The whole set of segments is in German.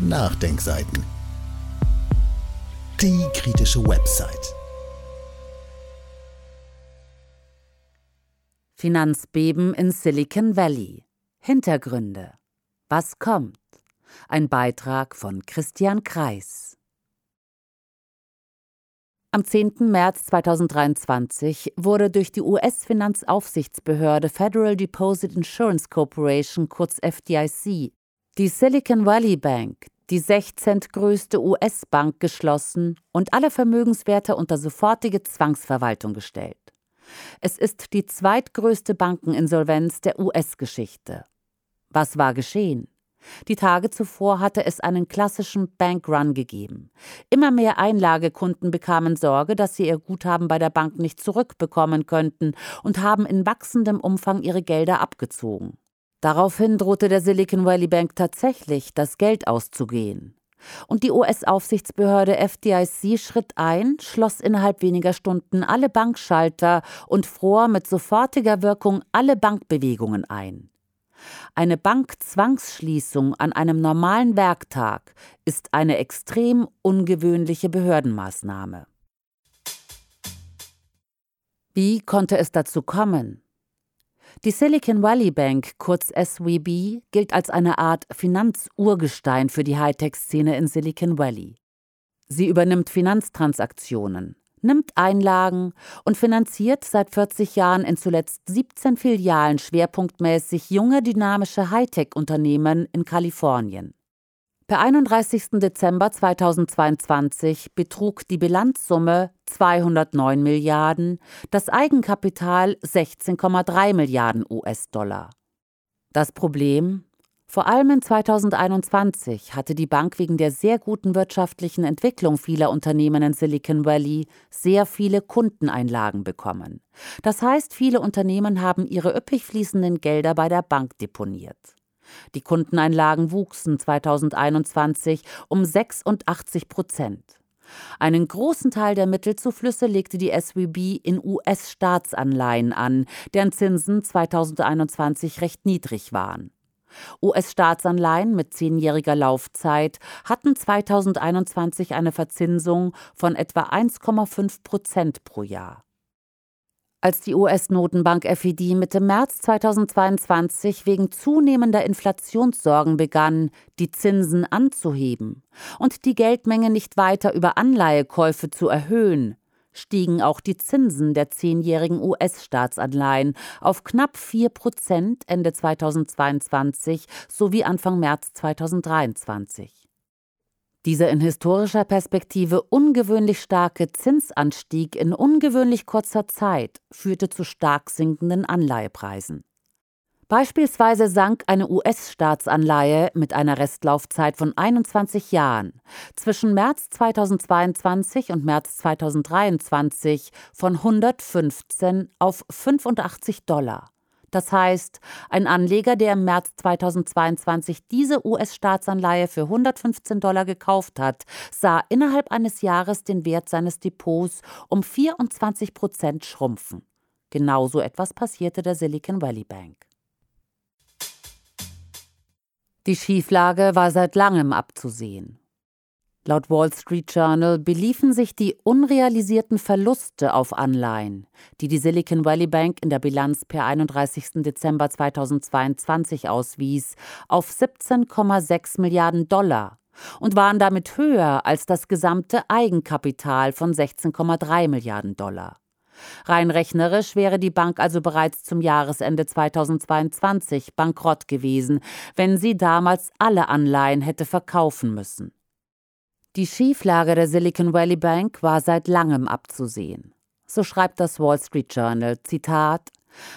Nachdenkseiten. Die kritische Website. Finanzbeben in Silicon Valley. Hintergründe. Was kommt? Ein Beitrag von Christian Kreis. Am 10. März 2023 wurde durch die US-Finanzaufsichtsbehörde Federal Deposit Insurance Corporation, kurz FDIC, die Silicon Valley Bank, die 16. größte US-Bank, geschlossen und alle Vermögenswerte unter sofortige Zwangsverwaltung gestellt. Es ist die zweitgrößte Bankeninsolvenz der US-Geschichte. Was war geschehen? Die Tage zuvor hatte es einen klassischen Bankrun gegeben. Immer mehr Einlagekunden bekamen Sorge, dass sie ihr Guthaben bei der Bank nicht zurückbekommen könnten und haben in wachsendem Umfang ihre Gelder abgezogen. Daraufhin drohte der Silicon Valley Bank tatsächlich, das Geld auszugehen. Und die US-Aufsichtsbehörde FDIC schritt ein, schloss innerhalb weniger Stunden alle Bankschalter und fror mit sofortiger Wirkung alle Bankbewegungen ein. Eine Bankzwangsschließung an einem normalen Werktag ist eine extrem ungewöhnliche Behördenmaßnahme. Wie konnte es dazu kommen? Die Silicon Valley Bank, kurz SVB, gilt als eine Art Finanzurgestein für die Hightech-Szene in Silicon Valley. Sie übernimmt Finanztransaktionen, nimmt Einlagen und finanziert seit 40 Jahren in zuletzt 17 Filialen schwerpunktmäßig junge dynamische Hightech-Unternehmen in Kalifornien. Per 31. Dezember 2022 betrug die Bilanzsumme 209 Milliarden, das Eigenkapital 16,3 Milliarden US-Dollar. Das Problem? Vor allem in 2021 hatte die Bank wegen der sehr guten wirtschaftlichen Entwicklung vieler Unternehmen in Silicon Valley sehr viele Kundeneinlagen bekommen. Das heißt, viele Unternehmen haben ihre üppig fließenden Gelder bei der Bank deponiert. Die Kundeneinlagen wuchsen 2021 um 86 Prozent. Einen großen Teil der Mittelzuflüsse legte die SWB in US-Staatsanleihen an, deren Zinsen 2021 recht niedrig waren. US-Staatsanleihen mit zehnjähriger Laufzeit hatten 2021 eine Verzinsung von etwa 1,5 Prozent pro Jahr. Als die US-Notenbank FED Mitte März 2022 wegen zunehmender Inflationssorgen begann, die Zinsen anzuheben und die Geldmenge nicht weiter über Anleihekäufe zu erhöhen, stiegen auch die Zinsen der zehnjährigen US-Staatsanleihen auf knapp 4 Prozent Ende 2022 sowie Anfang März 2023. Dieser in historischer Perspektive ungewöhnlich starke Zinsanstieg in ungewöhnlich kurzer Zeit führte zu stark sinkenden Anleihepreisen. Beispielsweise sank eine US-Staatsanleihe mit einer Restlaufzeit von 21 Jahren zwischen März 2022 und März 2023 von 115 auf 85 Dollar. Das heißt, ein Anleger, der im März 2022 diese US-Staatsanleihe für 115 Dollar gekauft hat, sah innerhalb eines Jahres den Wert seines Depots um 24 Prozent schrumpfen. Genauso etwas passierte der Silicon Valley Bank. Die Schieflage war seit langem abzusehen. Laut Wall Street Journal beliefen sich die unrealisierten Verluste auf Anleihen, die die Silicon Valley Bank in der Bilanz per 31. Dezember 2022 auswies, auf 17,6 Milliarden Dollar und waren damit höher als das gesamte Eigenkapital von 16,3 Milliarden Dollar. Rein rechnerisch wäre die Bank also bereits zum Jahresende 2022 bankrott gewesen, wenn sie damals alle Anleihen hätte verkaufen müssen. Die Schieflage der Silicon Valley Bank war seit langem abzusehen. So schreibt das Wall Street Journal, Zitat,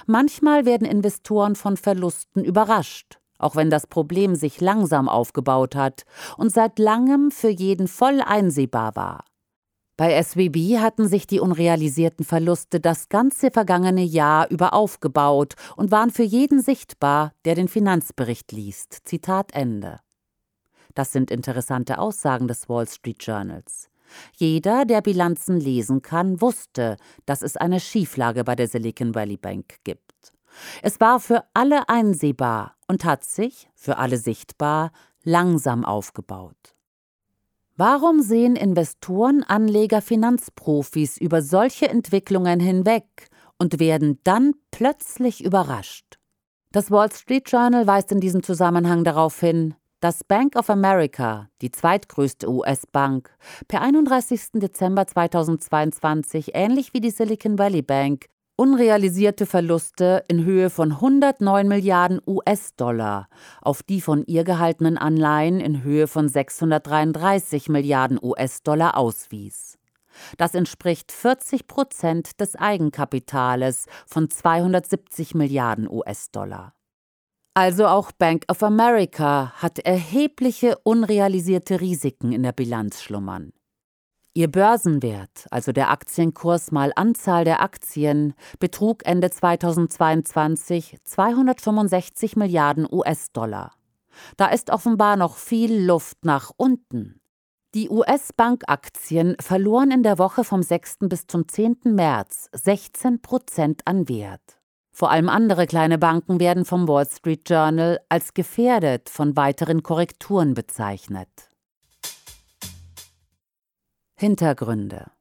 Manchmal werden Investoren von Verlusten überrascht, auch wenn das Problem sich langsam aufgebaut hat und seit langem für jeden voll einsehbar war. Bei SWB hatten sich die unrealisierten Verluste das ganze vergangene Jahr über aufgebaut und waren für jeden sichtbar, der den Finanzbericht liest. Zitat Ende. Das sind interessante Aussagen des Wall Street Journals. Jeder, der Bilanzen lesen kann, wusste, dass es eine Schieflage bei der Silicon Valley Bank gibt. Es war für alle einsehbar und hat sich, für alle sichtbar, langsam aufgebaut. Warum sehen Investoren, Anleger, Finanzprofis über solche Entwicklungen hinweg und werden dann plötzlich überrascht? Das Wall Street Journal weist in diesem Zusammenhang darauf hin, dass Bank of America, die zweitgrößte US-Bank, per 31. Dezember 2022 ähnlich wie die Silicon Valley Bank unrealisierte Verluste in Höhe von 109 Milliarden US-Dollar auf die von ihr gehaltenen Anleihen in Höhe von 633 Milliarden US-Dollar auswies. Das entspricht 40 Prozent des Eigenkapitales von 270 Milliarden US-Dollar. Also auch Bank of America hat erhebliche unrealisierte Risiken in der Bilanz schlummern. Ihr Börsenwert, also der Aktienkurs mal Anzahl der Aktien, betrug Ende 2022 265 Milliarden US-Dollar. Da ist offenbar noch viel Luft nach unten. Die US-Bankaktien verloren in der Woche vom 6. bis zum 10. März 16 Prozent an Wert. Vor allem andere kleine Banken werden vom Wall Street Journal als gefährdet von weiteren Korrekturen bezeichnet. Hintergründe.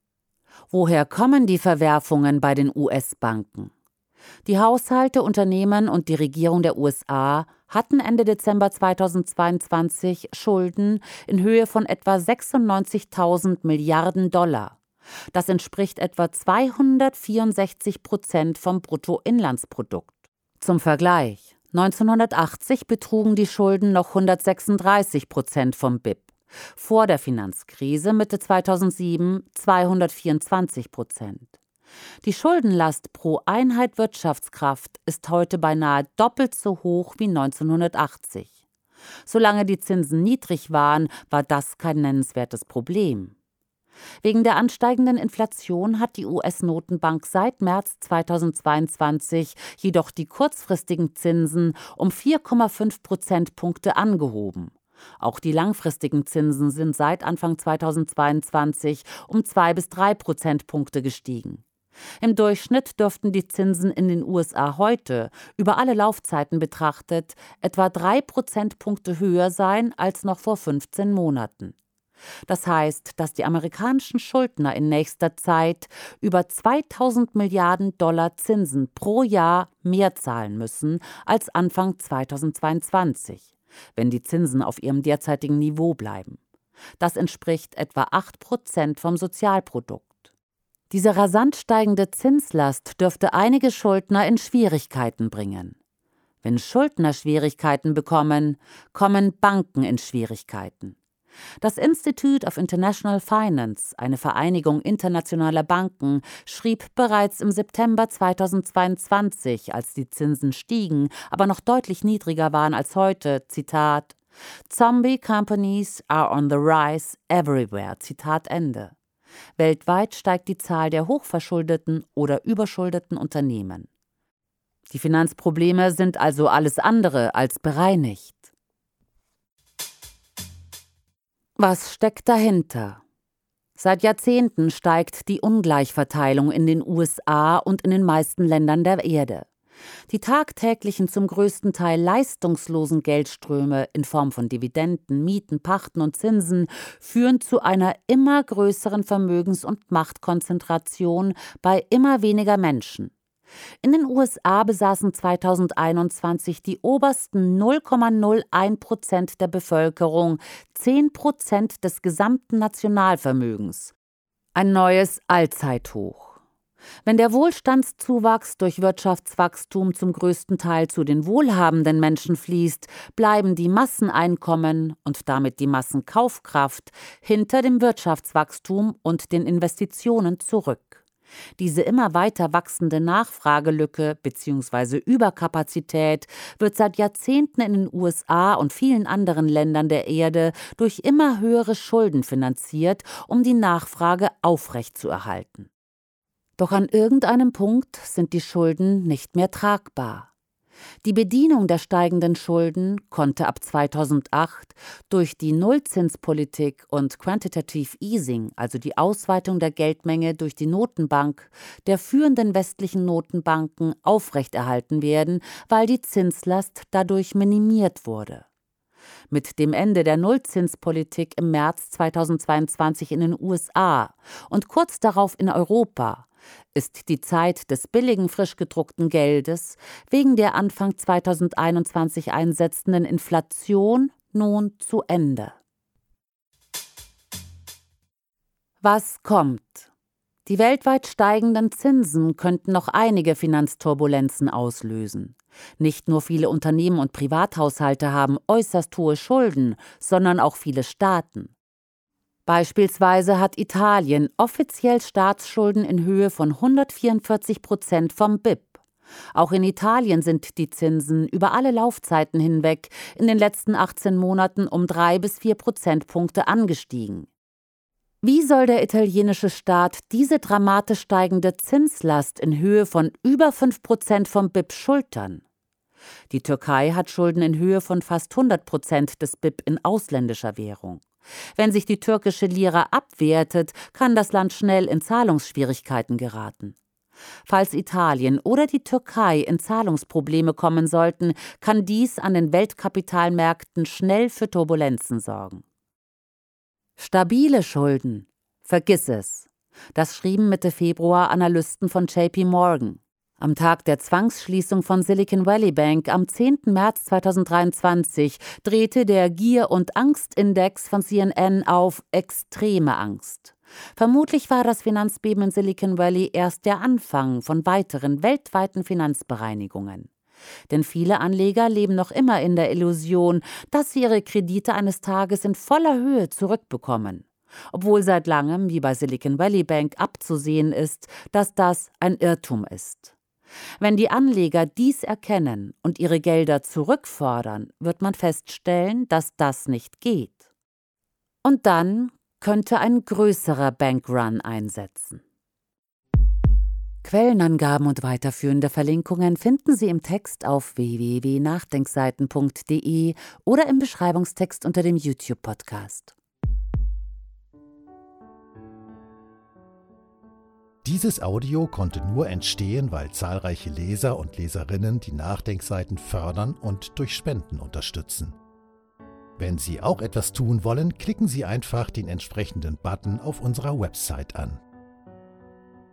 Woher kommen die Verwerfungen bei den US-Banken? Die Haushalte, Unternehmen und die Regierung der USA hatten Ende Dezember 2022 Schulden in Höhe von etwa 96.000 Milliarden Dollar. Das entspricht etwa 264 Prozent vom Bruttoinlandsprodukt. Zum Vergleich: 1980 betrugen die Schulden noch 136 Prozent vom BIP vor der Finanzkrise Mitte 2007 224 Prozent. Die Schuldenlast pro Einheit Wirtschaftskraft ist heute beinahe doppelt so hoch wie 1980. Solange die Zinsen niedrig waren, war das kein nennenswertes Problem. Wegen der ansteigenden Inflation hat die US-Notenbank seit März 2022 jedoch die kurzfristigen Zinsen um 4,5 Prozentpunkte angehoben. Auch die langfristigen Zinsen sind seit Anfang 2022 um zwei bis drei Prozentpunkte gestiegen. Im Durchschnitt dürften die Zinsen in den USA heute, über alle Laufzeiten betrachtet, etwa drei Prozentpunkte höher sein als noch vor 15 Monaten. Das heißt, dass die amerikanischen Schuldner in nächster Zeit über 2000 Milliarden Dollar Zinsen pro Jahr mehr zahlen müssen als Anfang 2022 wenn die Zinsen auf ihrem derzeitigen Niveau bleiben. Das entspricht etwa 8 Prozent vom Sozialprodukt. Diese rasant steigende Zinslast dürfte einige Schuldner in Schwierigkeiten bringen. Wenn Schuldner Schwierigkeiten bekommen, kommen Banken in Schwierigkeiten. Das Institute of International Finance, eine Vereinigung internationaler Banken, schrieb bereits im September 2022, als die Zinsen stiegen, aber noch deutlich niedriger waren als heute, Zitat, Zombie companies are on the rise everywhere. Zitat Ende. Weltweit steigt die Zahl der hochverschuldeten oder überschuldeten Unternehmen. Die Finanzprobleme sind also alles andere als bereinigt. Was steckt dahinter? Seit Jahrzehnten steigt die Ungleichverteilung in den USA und in den meisten Ländern der Erde. Die tagtäglichen zum größten Teil leistungslosen Geldströme in Form von Dividenden, Mieten, Pachten und Zinsen führen zu einer immer größeren Vermögens- und Machtkonzentration bei immer weniger Menschen. In den USA besaßen 2021 die obersten 0,01 Prozent der Bevölkerung 10 Prozent des gesamten Nationalvermögens. Ein neues Allzeithoch. Wenn der Wohlstandszuwachs durch Wirtschaftswachstum zum größten Teil zu den wohlhabenden Menschen fließt, bleiben die Masseneinkommen und damit die Massenkaufkraft hinter dem Wirtschaftswachstum und den Investitionen zurück. Diese immer weiter wachsende Nachfragelücke bzw. Überkapazität wird seit Jahrzehnten in den USA und vielen anderen Ländern der Erde durch immer höhere Schulden finanziert, um die Nachfrage aufrechtzuerhalten. Doch an irgendeinem Punkt sind die Schulden nicht mehr tragbar. Die Bedienung der steigenden Schulden konnte ab 2008 durch die Nullzinspolitik und Quantitative Easing, also die Ausweitung der Geldmenge durch die Notenbank, der führenden westlichen Notenbanken aufrechterhalten werden, weil die Zinslast dadurch minimiert wurde. Mit dem Ende der Nullzinspolitik im März 2022 in den USA und kurz darauf in Europa ist die Zeit des billigen frisch gedruckten Geldes wegen der Anfang 2021 einsetzenden Inflation nun zu Ende. Was kommt? Die weltweit steigenden Zinsen könnten noch einige Finanzturbulenzen auslösen. Nicht nur viele Unternehmen und Privathaushalte haben äußerst hohe Schulden, sondern auch viele Staaten. Beispielsweise hat Italien offiziell Staatsschulden in Höhe von 144 Prozent vom BIP. Auch in Italien sind die Zinsen über alle Laufzeiten hinweg in den letzten 18 Monaten um drei bis vier Prozentpunkte angestiegen. Wie soll der italienische Staat diese dramatisch steigende Zinslast in Höhe von über 5 Prozent vom BIP schultern? Die Türkei hat Schulden in Höhe von fast 100 Prozent des BIP in ausländischer Währung. Wenn sich die türkische Lira abwertet, kann das Land schnell in Zahlungsschwierigkeiten geraten. Falls Italien oder die Türkei in Zahlungsprobleme kommen sollten, kann dies an den Weltkapitalmärkten schnell für Turbulenzen sorgen. Stabile Schulden. Vergiss es. Das schrieben Mitte Februar Analysten von JP Morgan. Am Tag der Zwangsschließung von Silicon Valley Bank am 10. März 2023 drehte der Gier- und Angstindex von CNN auf extreme Angst. Vermutlich war das Finanzbeben in Silicon Valley erst der Anfang von weiteren weltweiten Finanzbereinigungen. Denn viele Anleger leben noch immer in der Illusion, dass sie ihre Kredite eines Tages in voller Höhe zurückbekommen. Obwohl seit langem, wie bei Silicon Valley Bank, abzusehen ist, dass das ein Irrtum ist. Wenn die Anleger dies erkennen und ihre Gelder zurückfordern, wird man feststellen, dass das nicht geht. Und dann könnte ein größerer Bankrun einsetzen. Quellenangaben und weiterführende Verlinkungen finden Sie im Text auf www.nachdenkseiten.de oder im Beschreibungstext unter dem YouTube-Podcast. Dieses Audio konnte nur entstehen, weil zahlreiche Leser und Leserinnen die Nachdenkseiten fördern und durch Spenden unterstützen. Wenn Sie auch etwas tun wollen, klicken Sie einfach den entsprechenden Button auf unserer Website an.